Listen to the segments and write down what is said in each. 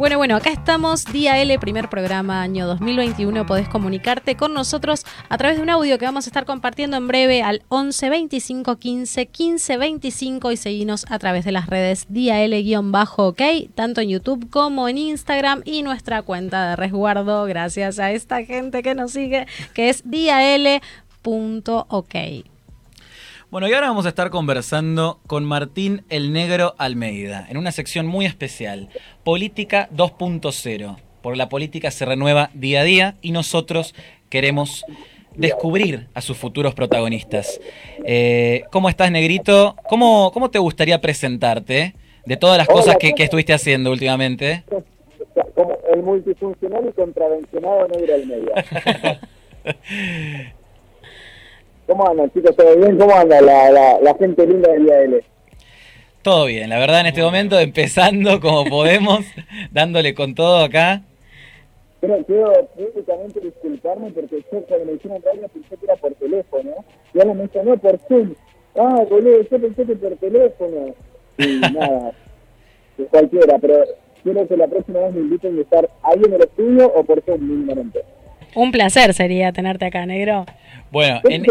Bueno, bueno, acá estamos, día L, primer programa, año 2021. Podés comunicarte con nosotros a través de un audio que vamos a estar compartiendo en breve al 11 25 15 15 25 y seguirnos a través de las redes día L-ok, tanto en YouTube como en Instagram y nuestra cuenta de resguardo, gracias a esta gente que nos sigue, que es día L.ok. Bueno, y ahora vamos a estar conversando con Martín el Negro Almeida, en una sección muy especial, Política 2.0. Por la política se renueva día a día y nosotros queremos descubrir a sus futuros protagonistas. Eh, ¿Cómo estás, Negrito? ¿Cómo, ¿Cómo te gustaría presentarte de todas las cosas que, que estuviste haciendo últimamente? Como el multifuncional y contravencionado Negro Almeida. ¿Cómo andan, chicos? ¿Todo bien? ¿Cómo anda la, la, gente linda del IAL? Todo bien, la verdad en este momento empezando como podemos, dándole con todo acá. Pero quiero públicamente disculparme porque yo cuando me hicieron radio pensé que era por teléfono. Y ahora me no por Zoom. Ah, boludo, yo pensé que por teléfono. Y nada, de cualquiera, pero quiero que la próxima vez me inviten a estar ahí en el estudio o por Zoom mínimamente. Un placer sería tenerte acá, negro. Bueno, en...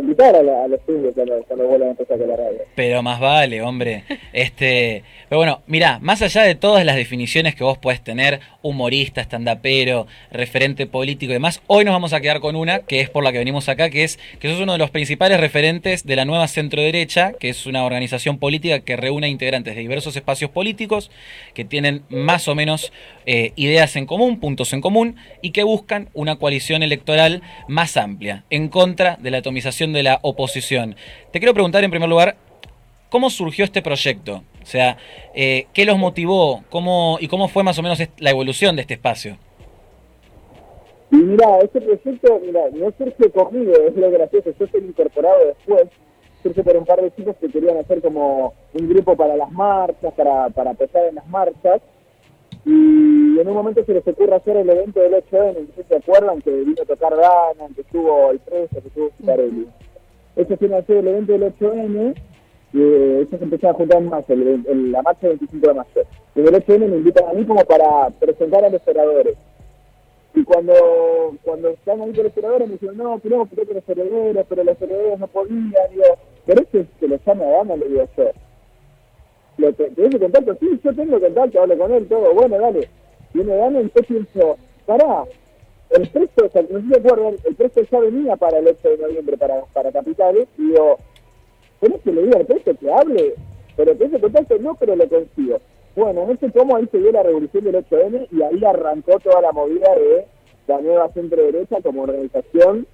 invitar a, la, los cuando, cuando vuelvan a empezar con la radio. Pero más vale, hombre. Este, pero bueno, mirá, más allá de todas las definiciones que vos podés tener, humorista, estandapero, referente político y demás, hoy nos vamos a quedar con una que es por la que venimos acá, que es que sos uno de los principales referentes de la nueva centro derecha, que es una organización política que reúne integrantes de diversos espacios políticos que tienen más o menos eh, ideas en común, puntos en común, y que buscan una coalición electoral más amplia en contra de la atomización de la oposición. Te quiero preguntar en primer lugar, ¿cómo surgió este proyecto? O sea, eh, ¿qué los motivó? ¿Cómo, ¿Y cómo fue más o menos la evolución de este espacio? Y mira, este proyecto, mira, no surge conmigo, es lo gracioso, yo soy incorporado después, surge por un par de chicos que querían hacer como un grupo para las marchas, para, para apoyar en las marchas, y en un momento se les ocurre hacer el evento del 8N, no sé si se acuerdan que vino a tocar Dana, que estuvo el preso, que estuvo Citarelli. Ellos quieren hacer el evento del 8N y eh, ellos empezaron a juntar más, el, la marcha del 25 de mayo. Y el 8N me invitan a mí como para presentar a los oradores. Y cuando, cuando están ahí con los oradores me dicen, no, queremos que los herederos, pero los herederos no podían. Digo, ¿querés que, que los llame a Dana? Le digo yo. ¿Le tenés contacto? Sí, yo tengo contacto, hablo con él, todo. Bueno, dale. Viene Dani yo pienso, pará, el precio, o no acuerdan, el precio ya venía para el 8 de noviembre para, para Capitales, y digo, ¿tenés que le diga al precio que hable? Pero que ese contacto no, pero lo consigo. Bueno, en ese tomo ahí se dio la revolución del 8M y ahí arrancó toda la movida de la nueva centro derecha como organización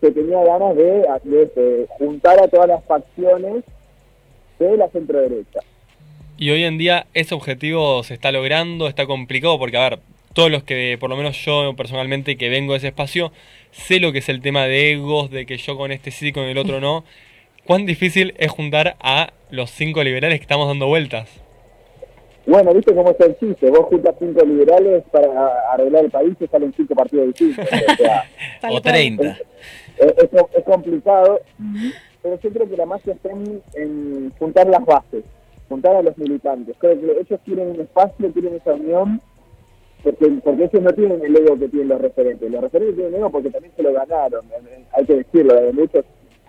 que tenía ganas de, de juntar a todas las facciones de la centro derecha. Y hoy en día ese objetivo se está logrando, está complicado porque, a ver, todos los que, por lo menos yo personalmente que vengo de ese espacio, sé lo que es el tema de egos, de que yo con este sí, con el otro no. ¿Cuán difícil es juntar a los cinco liberales que estamos dando vueltas? Bueno, viste cómo es el chiste. Vos juntas cinco liberales para arreglar el país y salen cinco partidos distintos. o, treinta. Es, complicado, pero yo creo que la magia está en juntar las bases juntar a los militantes. Creo que ellos quieren un espacio, quieren esa unión, porque, porque ellos no tienen el ego que tienen los referentes. Los referentes tienen ego porque también se lo ganaron, hay que decirlo, de muchos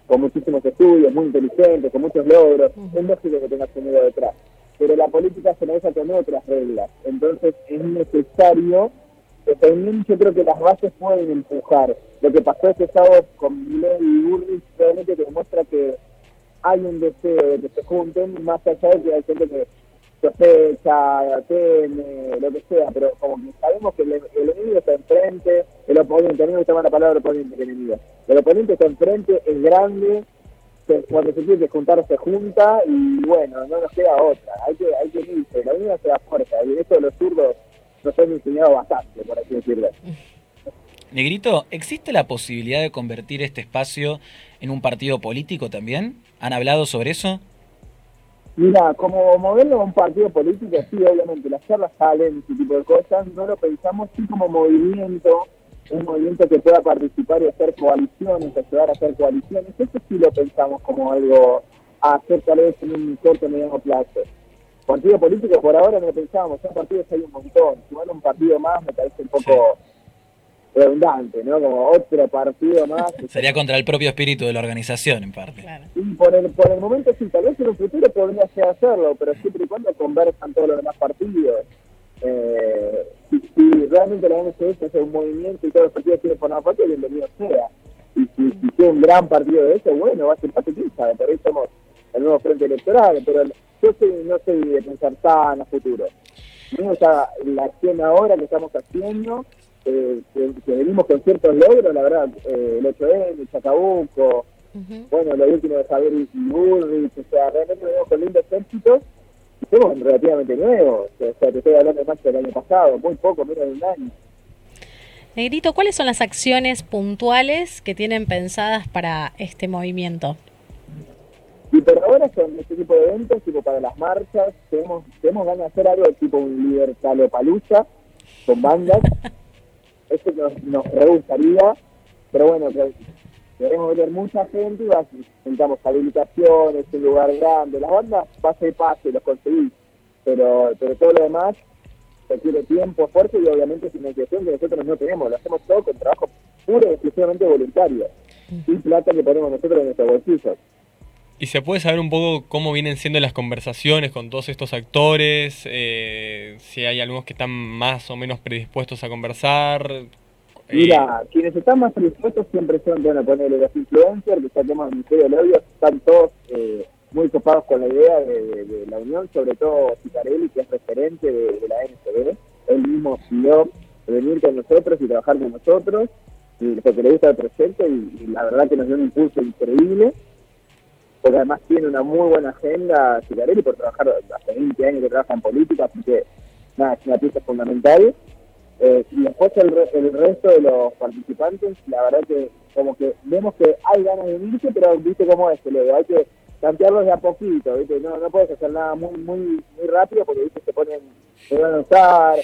con muchísimos estudios, muy inteligentes, con muchos logros. Es lógico que tengas un ego detrás. Pero la política se maneja con otras reglas. Entonces es necesario que también yo creo que las bases pueden empujar. Lo que pasó este sábado con Miley y Burris realmente demuestra que hay un deseo de que se junten, más allá de que hay gente que sospecha, teme, lo que sea, pero como que sabemos que el, enemigo está enfrente, el oponente, a mí me gusta la palabra oponente que enemigo, el oponente está enfrente, es grande, cuando se quiere juntar se junta y bueno, no nos queda otra, hay que, hay que irse, la unidad se da fuerza, y eso de los zurdos nos han enseñado bastante, por así decirlo. Negrito, ¿existe la posibilidad de convertir este espacio en un partido político también? ¿Han hablado sobre eso? Mira, como modelo de un partido político, sí, obviamente, las charlas salen, ese tipo de cosas, no lo pensamos, sí como movimiento, un movimiento que pueda participar y hacer coaliciones, ayudar a hacer coaliciones, eso sí lo pensamos como algo a hacer tal vez en un corto mediano plazo. partido político por ahora no pensábamos, son partidos hay un montón, sumar un partido más me parece un poco redundante, ¿no? Como otro partido más. Sería contra el propio espíritu de la organización, en parte. Claro. Y por el, por el momento sí, tal vez en un futuro podría ser hacerlo, pero siempre y cuando conversan todos los demás partidos. Eh, si, si realmente la MCS es un movimiento y todos los partidos quieren formar parte, bienvenido sea. Y si, si tiene un gran partido de eso, bueno, va a ser parte quién sabe, por ahí somos el nuevo frente electoral, pero yo soy, no soy de pensar tan a futuro. Está la acción ahora que estamos haciendo, eh, que, que venimos con ciertos logros, la verdad, eh, el 8M, el Chacabuco, bueno, lo último de Javier y Burrich, o sea, realmente venimos con lindos éxitos y somos relativamente nuevos, o sea, te estoy hablando más del año pasado, muy poco, menos de un año. Negrito, ¿cuáles son las acciones puntuales que tienen pensadas para este movimiento? Y por ahora son este tipo de eventos, tipo para las marchas, tenemos, tenemos ganas de hacer algo tipo un Libertalopalusa con bandas. Eso nos, nos re pero bueno, que queremos ver mucha gente y necesitamos habilitaciones, un lugar grande. Las bandas pase y pase, los conseguís, pero, pero todo lo demás requiere tiempo, esfuerzo y obviamente financiación que nosotros no tenemos. Lo hacemos todo con trabajo puro y exclusivamente voluntario, sin plata que ponemos nosotros en nuestros bolsillos. ¿Y se puede saber un poco cómo vienen siendo las conversaciones con todos estos actores? Eh, si hay algunos que están más o menos predispuestos a conversar. Eh, Mira, quienes están más predispuestos siempre son, bueno, ponerle los influencers, que saquemos el Ministerio del Odio, están todos eh, muy copados con la idea de, la unión, sobre todo Cicarelli, que es referente de, de la NCB. Él mismo pidió venir con nosotros y trabajar con nosotros, y porque le gusta el proyecto, y, y la verdad que nos dio un impulso increíble, porque además tiene una muy buena agenda Cicarelli por trabajar hace 20 años que trabaja en política, así que nada, es una pieza fundamental. Eh, y después el, el resto de los participantes, la verdad que como que vemos que hay ganas de unirse, pero viste cómo es, Leo, hay que plantearlos de a poquito, ¿viste? No, no puedes hacer nada muy muy muy rápido porque ¿viste? se ponen, se van a usar,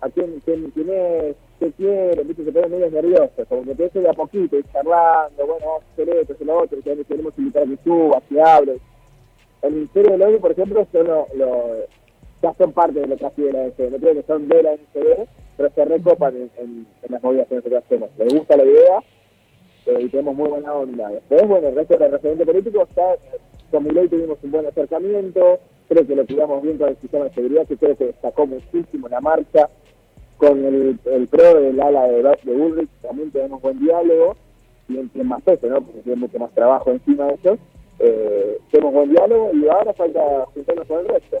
a quién, quién, quién es, qué quieren, ¿viste? se ponen medio nerviosos, como que te de a poquito, charlando, bueno, vamos a hacer esto, hacer lo otro, que queremos invitar a que suba, que hable. El Ministerio del Odio, por ejemplo, son lo, lo- ya son parte de lo que hace de la NCB, no creo que son de la NCB, pero se recopan en, las movidas que nosotros hacemos. Les gusta la idea eh, y tenemos muy buena onda. Después, bueno, el resto del referente político está, con Milei tuvimos un buen acercamiento, creo que lo cuidamos bien con el sistema de seguridad, que creo que destacó muchísimo la marcha, con el, pro del ala de, de Bullrich también tenemos buen diálogo, y en, en más peso, ¿no? Porque tiene mucho más trabajo encima de eso. Eh, tenemos buen diálogo y ahora falta juntarnos con el resto.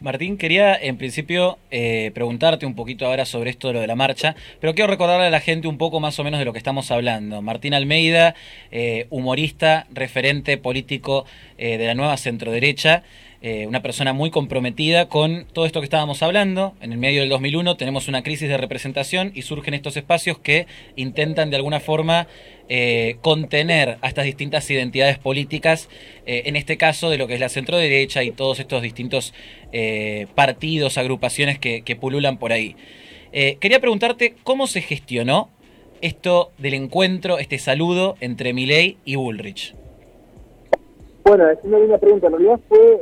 Martín, quería en principio eh, preguntarte un poquito ahora sobre esto de lo de la marcha, pero quiero recordarle a la gente un poco más o menos de lo que estamos hablando. Martín Almeida, eh, humorista, referente político eh, de la nueva centroderecha, eh, una persona muy comprometida con todo esto que estábamos hablando. En el medio del 2001 tenemos una crisis de representación y surgen estos espacios que intentan de alguna forma eh, contener a estas distintas identidades políticas, eh, en este caso de lo que es la centroderecha y todos estos distintos partidos, agrupaciones que, pululan por ahí. Quería preguntarte cómo se gestionó esto del encuentro, este saludo entre Milei y Bullrich. Bueno, es una linda pregunta. En realidad fue,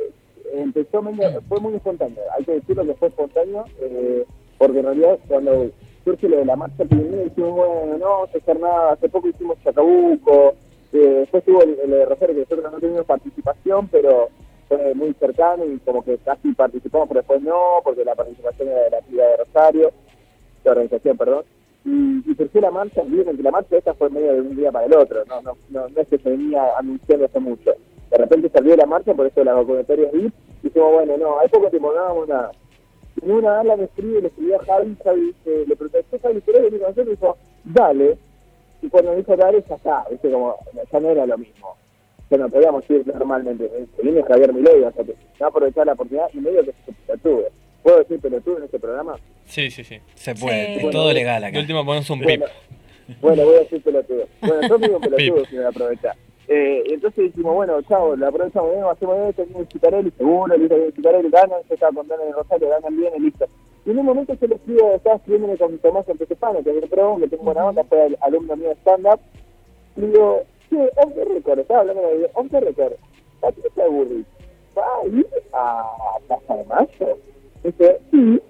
empezó medio- fue muy espontáneo. Hay que decirlo que fue espontáneo, eh, porque en realidad cuando surge lo de la marcha primero dijimos, bueno, no vamos a hacer nada. Hace poco hicimos Chacabuco, eh, después tuvo el, el de Rosario, que nosotros no tuvimos participación, pero fue muy cercano y como que casi participamos, pero después no, porque la participación era de la ciudad de Rosario, la organización, perdón. Y, y surgió la marcha, y que la marcha esta fue medio de un día para el otro, no, no, no, no es que se venía anunciando hace mucho. De repente salió la marcha, por eso la vacunatoria VIP, y dijimos, bueno, no, hay poco tiempo no nada. Y una gala me escribe, le escribió a Javi, Javi eh, le ¿qué Javi querés venir con nosotros? Y dijo, dale. Y cuando dijo dale, ya está, viste, como, ya no era lo mismo. Bueno, podíamos ir normalmente. Se viene Javier Milei, o sea que va a aprovechar la oportunidad y medio que se pelotudo. ¿Puedo decir pelotudo en este programa? Sí, sí, sí. Se puede, Sí. es Bueno, todo legal De acá. última ponemos un pip. Bueno, bueno, voy a decir pelotudo. Bueno, yo digo pelotudo si me aprovecha. Eh, entonces dijimos, bueno, chao, la aprovechamos bien, hacemos esto, viene el Citarelli, seguro, listo, viene el Citarelli, ganan, yo estaba contando en el Rosario, ganan bien y listo. Y en un momento se le escribo, estaba escribiéndome con Tomás Antestefano, que es el pro, que tengo buena onda, fue al- alumno mío de stand-up, y digo, che, off the record, estaba hablando de off the record, la pieza de Burri, va a ir a la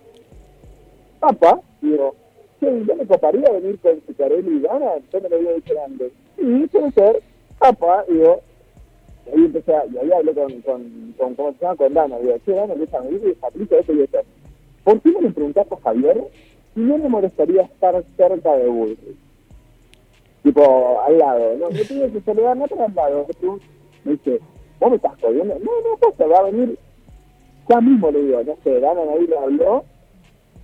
APA, digo, che, ¿yo me coparía venir con Cicarelli y Dana? Yo me lo había dicho antes. Y puede ser, APA, digo, y ahí empecé, y ahí hablé con, con, ¿cómo se? Con Dana, digo, che, Dana, déjame ir, aplica esto y esto. ¿Por qué no le preguntás a Javier si no me molestaría estar cerca de Bullrich? Tipo, al lado, ¿no? Yo pido que se le da no al lado. Me dice, ¿vos me estás jodiendo? No, no, pues se va a venir ya mismo le digo, no sé, Dana ahí le habló,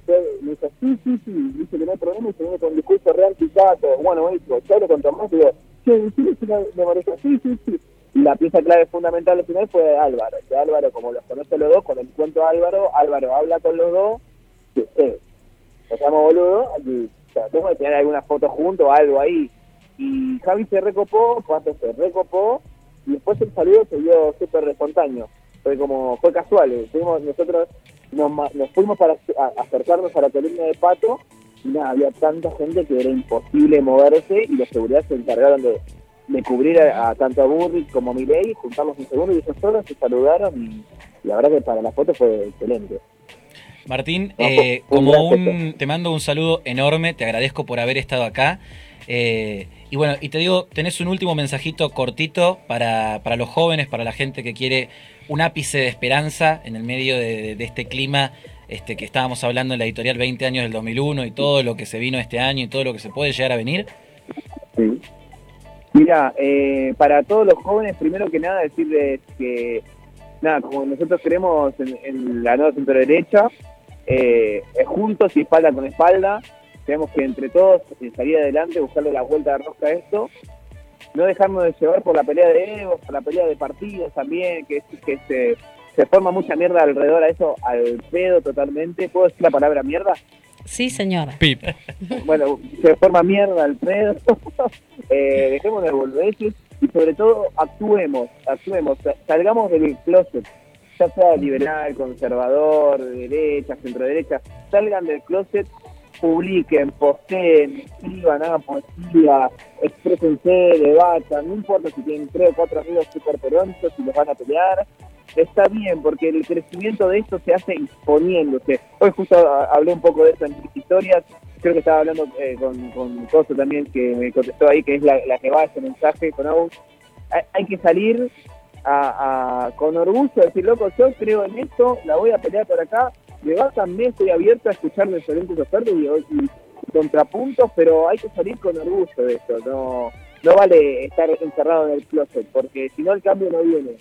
me dice, sí, sí, sí, dice que no hay problema y se viene con un discurso real picato, bueno, eso, yo hablo con Tomás y digo, che, decirle si me sí, sí, sí. Y la pieza clave fundamental al final fue Álvaro, que Álvaro, como los conoce los dos, con el cuento Álvaro, Álvaro habla con los dos, que eh, nos llamo boludo, aquí, o sea, tengo que tener alguna foto junto algo ahí. Y Javi se recopó, Pato se recopó, y después el saludo se dio súper espontáneo fue como, fue casual, fuimos, nosotros nos, nos fuimos para acercarnos a la columna de Pato y nada, había tanta gente que era imposible moverse y los seguridad se encargaron de, de cubrir a, tanto a Burri como a Miley, juntamos un segundo y ellos solos se saludaron y, la verdad que para la foto fue excelente. Martín, eh, como un, te mando un saludo enorme, te agradezco por haber estado acá. Eh, y bueno, y te digo, tenés un último mensajito cortito para, para los jóvenes, para la gente que quiere un ápice de esperanza en el medio de, este clima este, que estábamos hablando en la editorial 20 años del 2001 y todo lo que se vino este año y todo lo que se puede llegar a venir? Sí. Mira, eh, para todos los jóvenes, primero que nada decirles que, nada, como nosotros creemos en, la nueva centro derecha, eh, juntos y espalda con espalda, tenemos que entre todos eh, salir adelante, buscarle la vuelta de rosca a esto no dejarnos de llevar por la pelea de egos, por la pelea de partidos también, que, que se, se forma mucha mierda alrededor a eso, al pedo totalmente. ¿Puedo decir la palabra mierda? Sí, señora. Pip. Bueno, se forma mierda al pedo. eh, dejemos de volver y sobre todo actuemos, actuemos, salgamos del closet, ya sea liberal, conservador, derecha, centro derecha, salgan del closet publiquen, posteen, escriban, hagan poesía, exprésense, debatan, no importa si tienen tres o cuatro amigos super peronchos y los van a pelear, está bien, porque el crecimiento de esto se hace exponiéndose. Hoy justo hablé un poco de eso en mis historias, creo que estaba hablando eh, con, con Coso también, que me contestó ahí, que es la, que va ese mensaje con Agus. Hay, que salir a, con orgullo, decir, loco, yo creo en esto, la voy a pelear por acá, de también estoy abierto a escuchar diferentes ofertas y, y, contrapuntos, pero hay que salir con orgullo de esto, no, no vale estar encerrado en el closet, porque si no el cambio no viene.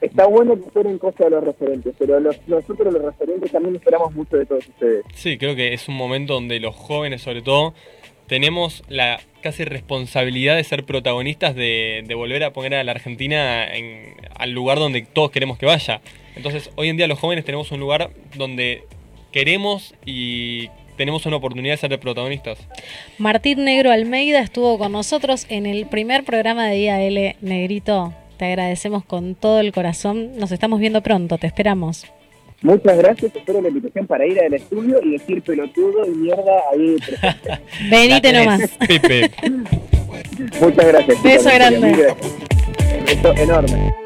Está bueno que esperen cosas de los referentes, pero nosotros los referentes también esperamos mucho de todos ustedes. Sí, creo que es un momento donde los jóvenes sobre todo tenemos la casi responsabilidad de ser protagonistas de, volver a poner a la Argentina en, al lugar donde todos queremos que vaya. Entonces, hoy en día los jóvenes tenemos un lugar donde queremos y tenemos una oportunidad de ser protagonistas. Martín Negro Almeida estuvo con nosotros en el primer programa de IAL Negrito. Te agradecemos con todo el corazón. Nos estamos viendo pronto, te esperamos. Muchas gracias, espero la invitación para ir al estudio y decir pelotudo y mierda ahí Venite nomás. Muchas gracias. Beso grande. Beso enorme.